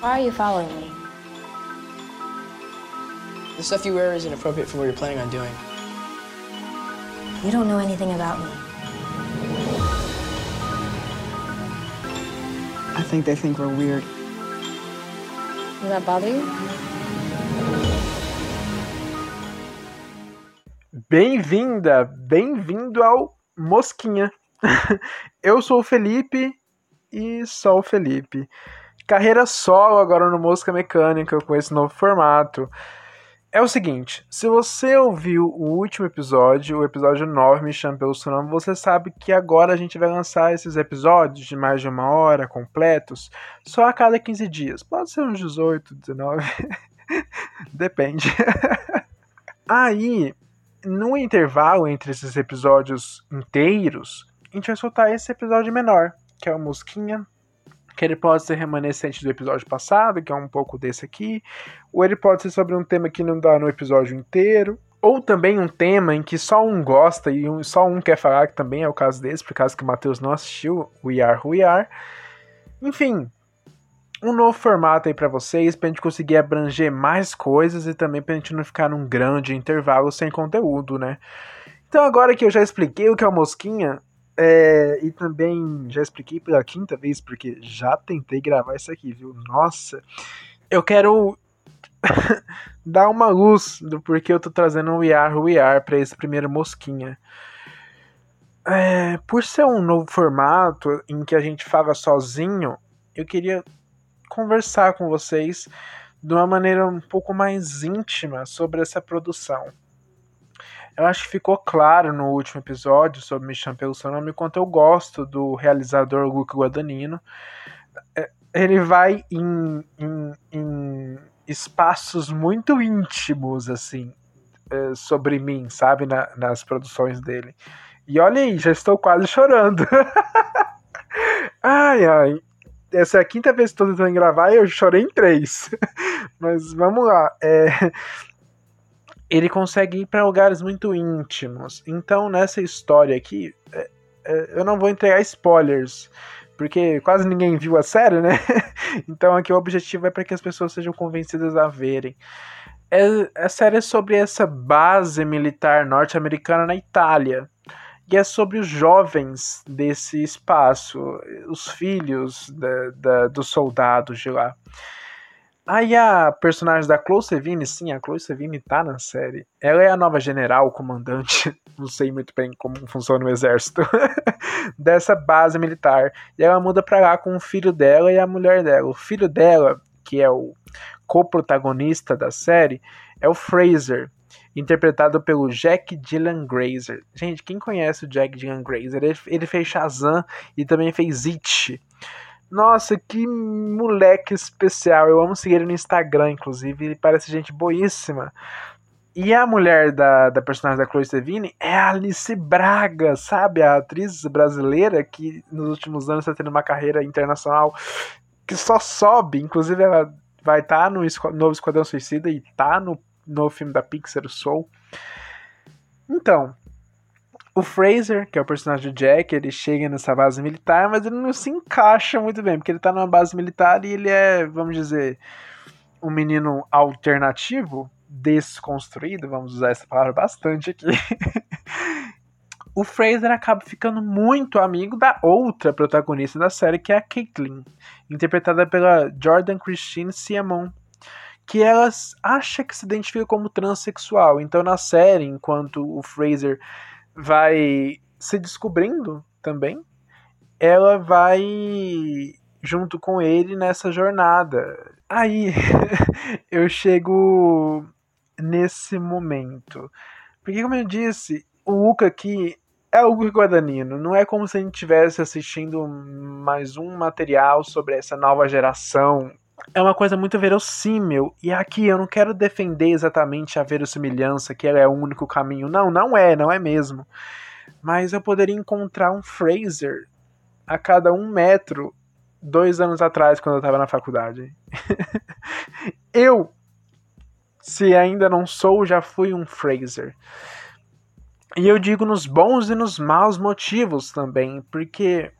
Why are you following me? The stuff you wear is inappropriate for what you're planning on doing. You don't know anything about me. I think they think we're weird. Does that bother you? Bem-vinda, bem-vindo ao Mosquinha. Eu sou o Felipe e só o Felipe. Carreira solo agora no Mosca Mecânica com esse novo formato. É o seguinte, se você ouviu o último episódio, o episódio 9, Me Chame Pelo Seu Nome, você sabe que agora a gente vai lançar esses episódios de mais de uma hora, completos, só a cada 15 dias. Pode ser uns 18, 19, depende. Aí, no intervalo entre esses episódios inteiros, a gente vai soltar esse episódio menor, que é o Mosquinha, que ele pode ser remanescente do episódio passado, que é um pouco desse aqui, ou ele pode ser sobre um tema que não dá no episódio inteiro, ou também um tema em que só um gosta e um, só um quer falar, que também é o caso desse, por causa que o Matheus não assistiu, We Are Who We Are. Enfim, um novo formato aí para vocês, pra gente conseguir abranger mais coisas e também pra gente não ficar num grande intervalo sem conteúdo, né? Então agora que eu já expliquei o que é o Mosquinha, é, e também já expliquei pela quinta vez, porque já tentei gravar isso aqui, viu? Nossa, eu quero dar uma luz do porquê eu tô trazendo o We Are We Are pra esse primeiro Mosquinha. É, por ser um novo formato em que a gente fala sozinho, eu queria conversar com vocês de uma maneira um pouco mais íntima sobre essa produção. Eu acho que ficou claro no último episódio sobre Me Chame Pelo Seu Nome quanto eu gosto do realizador Luca Guadagnino. É, ele vai em, em, em espaços muito íntimos, assim, é, sobre mim, sabe, Na, nas produções dele. E olha aí, já estou quase chorando. ai, ai. Essa é a quinta vez que estou tentando gravar e eu chorei em três. Mas vamos lá. É, ele consegue ir para lugares muito íntimos. Então, nessa história aqui, é, é, eu não vou entregar spoilers, porque quase ninguém viu a série, né? então, aqui o objetivo é para que as pessoas sejam convencidas a verem. É, a série é sobre essa base militar norte-americana na Itália. E é sobre os jovens desse espaço, os filhos da, da, dos soldados de lá. Aí a personagem da Chloe Sevigny, sim, a Chloe Sevigny tá na série. Ela é a nova general, comandante, não sei muito bem como funciona o exército, dessa base militar. E ela muda pra lá com o filho dela e a mulher dela. O filho dela, que é o co-protagonista da série, é o Fraser, interpretado pelo Jack Dylan Grazer. Gente, quem conhece o Jack Dylan Grazer? Ele, ele fez Shazam e também fez It. Nossa, que moleque especial. Eu amo seguir ele no Instagram, inclusive. Ele parece gente boíssima. E a mulher da, da personagem da Chloe Sevigny é a Alice Braga, sabe? A atriz brasileira que nos últimos anos está tendo uma carreira internacional que só sobe. Inclusive, ela vai estar tá no novo Esquadrão Suicida e tá no novo filme da Pixar, Soul. Então, o Fraser, que é o personagem do Jack, ele chega nessa base militar, mas ele não se encaixa muito bem, porque ele tá numa base militar e ele é, vamos dizer, um menino alternativo, desconstruído, vamos usar essa palavra bastante aqui. o Fraser acaba ficando muito amigo da outra protagonista da série, que é a Caitlyn, interpretada pela Jordan Christine Siamon, que ela acha que se identifica como transexual. Então, na série, enquanto o Fraser vai se descobrindo também, ela vai junto com ele nessa jornada. Aí eu chego nesse momento. Porque, como eu disse, o Luca aqui é o Luca Guadagnino. Não é como se a gente estivesse assistindo mais um material sobre essa nova geração é uma coisa muito verossímil. E aqui eu não quero defender exatamente a verossimilhança, que ela é o único caminho. Não, não é, não é mesmo. Mas eu poderia encontrar um Fraser a cada um metro dois anos atrás, quando eu estava na faculdade. eu, se ainda não sou, já fui um Fraser. E eu digo nos bons e nos maus motivos também, porque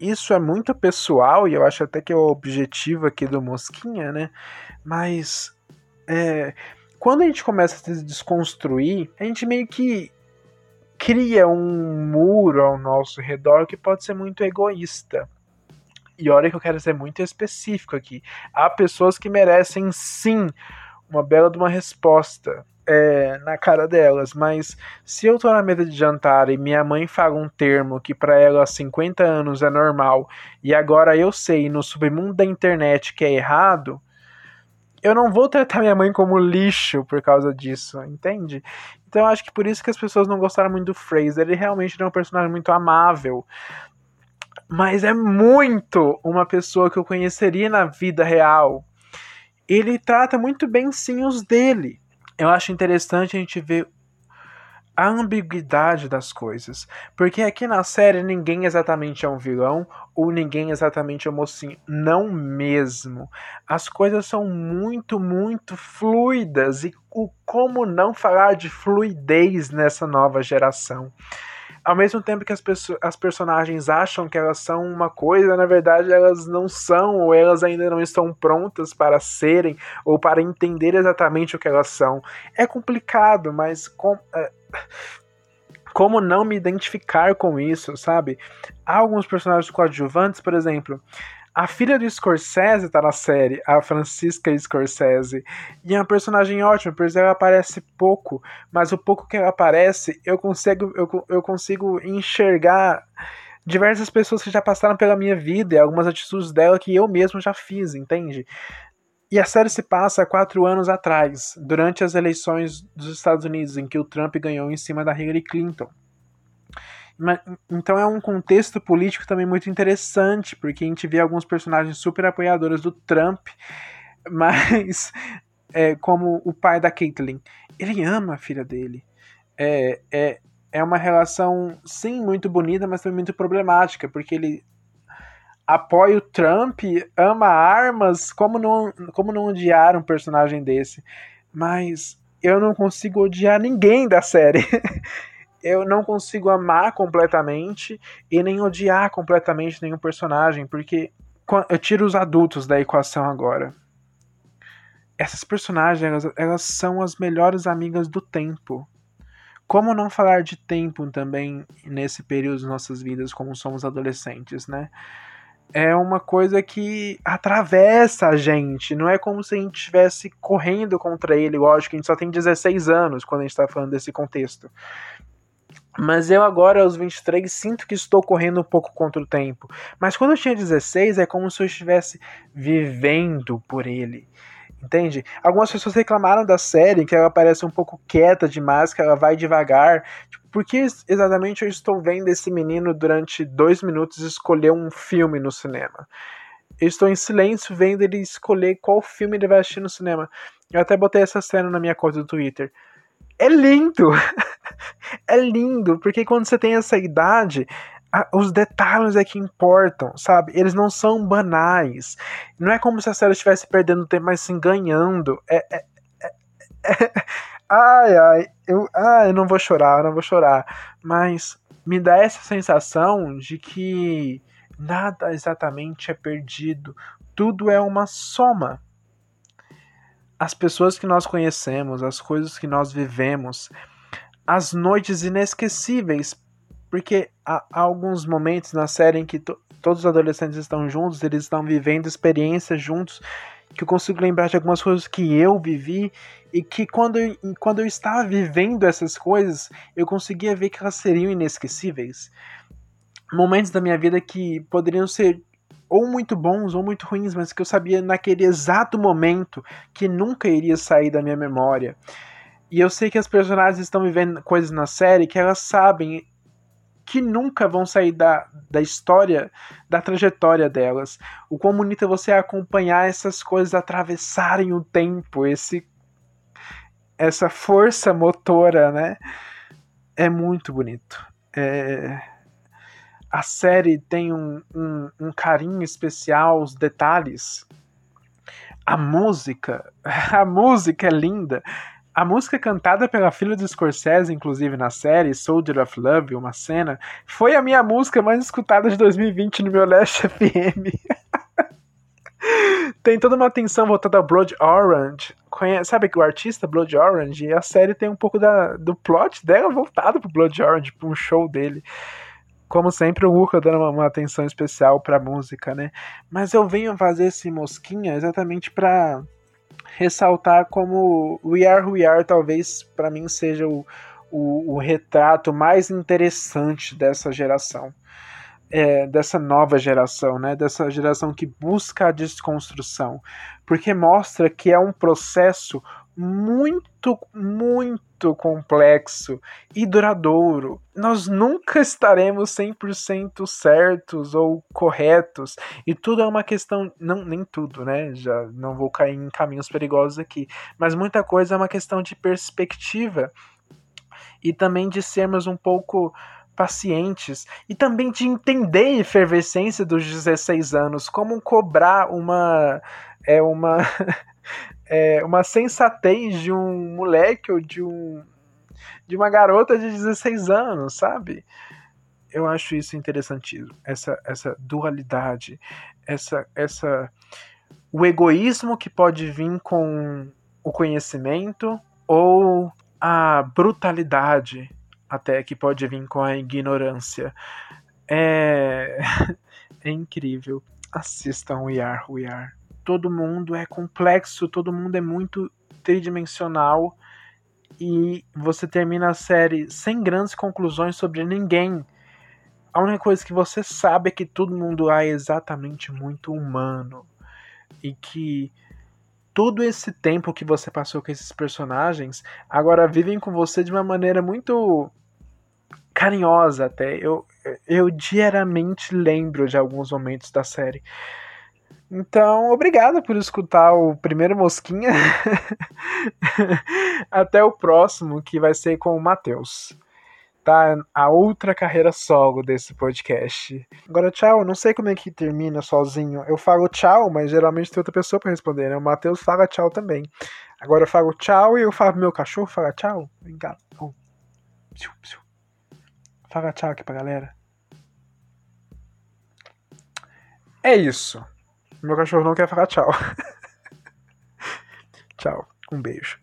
isso é muito pessoal e eu acho até que é o objetivo aqui do Mosquinha, né? Mas é, quando a gente começa a se desconstruir, a gente meio que cria um muro ao nosso redor que pode ser muito egoísta. E olha que eu quero ser muito específico aqui. Há pessoas que merecem sim uma bela de uma resposta é, na cara delas, mas se eu tô na mesa de jantar e minha mãe fala um termo que para ela há 50 anos é normal e agora eu sei no submundo da internet que é errado, eu não vou tratar minha mãe como lixo por causa disso, entende? Então eu acho que por isso que as pessoas não gostaram muito do Fraser. Ele realmente é um personagem muito amável. Mas é muito uma pessoa que eu conheceria na vida real. Ele trata muito bem sim os dele. Eu acho interessante a gente ver a ambiguidade das coisas. Porque aqui na série ninguém exatamente é um vilão ou ninguém exatamente é um mocinho. Não mesmo. As coisas são muito, muito fluidas. E o como não falar de fluidez nessa nova geração? Ao mesmo tempo que as, as personagens acham que elas são uma coisa, na verdade elas não são, ou elas ainda não estão prontas para serem, ou para entender exatamente o que elas são. É complicado, mas com, é, como não me identificar com isso, sabe? Há alguns personagens coadjuvantes, por exemplo, a filha do Scorsese tá na série, a Francisca Scorsese. E é uma personagem ótima, pois ela aparece pouco, mas o pouco que ela aparece, eu consigo, eu, eu consigo enxergar diversas pessoas que já passaram pela minha vida e algumas atitudes dela que eu mesmo já fiz, entende? E a série se passa quatro anos atrás, durante as eleições dos Estados Unidos, em que o Trump ganhou em cima da Hillary Clinton. Então é um contexto político também muito interessante, porque a gente vê alguns personagens super apoiadores do Trump, mas é, como o pai da Caitlyn, ele ama a filha dele. É, é, é uma relação, sim, muito bonita, mas também muito problemática, porque ele apoia o Trump, ama armas, como não, como não odiar um personagem desse? Mas eu não consigo odiar ninguém da série. eu não consigo amar completamente e nem odiar completamente nenhum personagem, porque eu tiro os adultos da equação agora. Essas personagens, elas, elas são as melhores amigas do tempo. Como não falar de tempo também nesse período das nossas vidas, como somos adolescentes, né? É uma coisa que atravessa a gente. Não é como se a gente estivesse correndo contra ele. Lógico a gente só tem 16 anos quando a gente está falando desse contexto. Mas eu agora, aos 23, sinto que estou correndo um pouco contra o tempo. Mas quando eu tinha 16, é como se eu estivesse vivendo por ele. Entende? Algumas pessoas reclamaram da série que ela parece um pouco quieta demais, que ela vai devagar. Tipo, por que exatamente eu estou vendo esse menino durante dois minutos escolher um filme no cinema? Eu estou em silêncio vendo ele escolher qual filme ele vai assistir no cinema. Eu até botei essa cena na minha conta do Twitter é lindo. é lindo, porque quando você tem essa idade, os detalhes é que importam, sabe? Eles não são banais. Não é como se a série estivesse perdendo tempo, mas sim ganhando. É, é, é, é, ai, ai, eu, ai, eu não vou chorar, eu não vou chorar. Mas me dá essa sensação de que nada exatamente é perdido. Tudo é uma soma as pessoas que nós conhecemos, as coisas que nós vivemos, as noites inesquecíveis, porque há, alguns momentos na série em que to, todos os adolescentes estão juntos, eles estão vivendo experiências juntos, que eu consigo lembrar de algumas coisas que eu vivi e que quando eu, quando eu estava vivendo essas coisas, eu conseguia ver que elas seriam inesquecíveis. Momentos da minha vida que poderiam ser ou muito bons ou muito ruins, mas que eu sabia naquele exato momento que nunca iria sair da minha memória. E eu sei que as personagens estão vivendo coisas na série que elas sabem que nunca vão sair da, da história, da trajetória delas. O quão bonito é você acompanhar essas coisas atravessarem o tempo, esse essa força motora, né? É muito bonito. É, a série tem um, um, um carinho especial aos detalhes. A música, a música é linda. A música cantada pela filha do Scorsese, inclusive na série Soldier of Love, uma cena, foi a minha música mais escutada de 2020 no meu Last FM. tem toda uma atenção voltada ao Blood Orange. Sabe que o artista Blood Orange? E a série tem um pouco da, do plot dela voltado pro Blood Orange, para um show dele. Como sempre, o Luca dando uma, uma atenção especial pra música, né? Mas eu venho fazer esse mosquinha exatamente para ressaltar como We Are We Are talvez para mim seja o, o, o, retrato mais interessante dessa geração. É, dessa nova geração, né? Dessa geração que busca a desconstrução, porque mostra que é um processo muito, muito complexo e duradouro. Nós nunca estaremos 100% certos ou corretos, e tudo é uma questão, não nem tudo, né? Já não vou cair em caminhos perigosos aqui, mas muita coisa é uma questão de perspectiva e também de sermos um pouco pacientes e também de entender a efervescência dos 16 anos, como cobrar uma é uma é, uma sensatez de um moleque ou de um de uma garota de 16 anos, sabe? Eu acho isso interessantíssimo, essa essa dualidade, essa essa o egoísmo que pode vir com o conhecimento ou a brutalidade até que pode vir com a ignorância. É, é incrível. Assistam We Are, We Are todo mundo é complexo, todo mundo é muito tridimensional e você termina a série sem grandes conclusões sobre ninguém. A única coisa que você sabe é que todo mundo é exatamente muito humano e que todo esse tempo que você passou com esses personagens agora vivem com você de uma maneira muito carinhosa até. Eu, eu diariamente lembro de alguns momentos da série. Então, obrigado por escutar o primeiro Mosquinha. Até o próximo, que vai ser com o Matheus. Tá? A outra carreira solo desse podcast. Agora, tchau. Não sei como é que termina sozinho. Eu falo tchau, mas geralmente tem outra pessoa para responder, né? O Matheus fala tchau também. Agora eu falo tchau e eu falo pro meu cachorro fala tchau. Vem cá. Fala tchau aqui pra galera. É isso. Meu cachorro não quer falar tchau. tchau. Um beijo.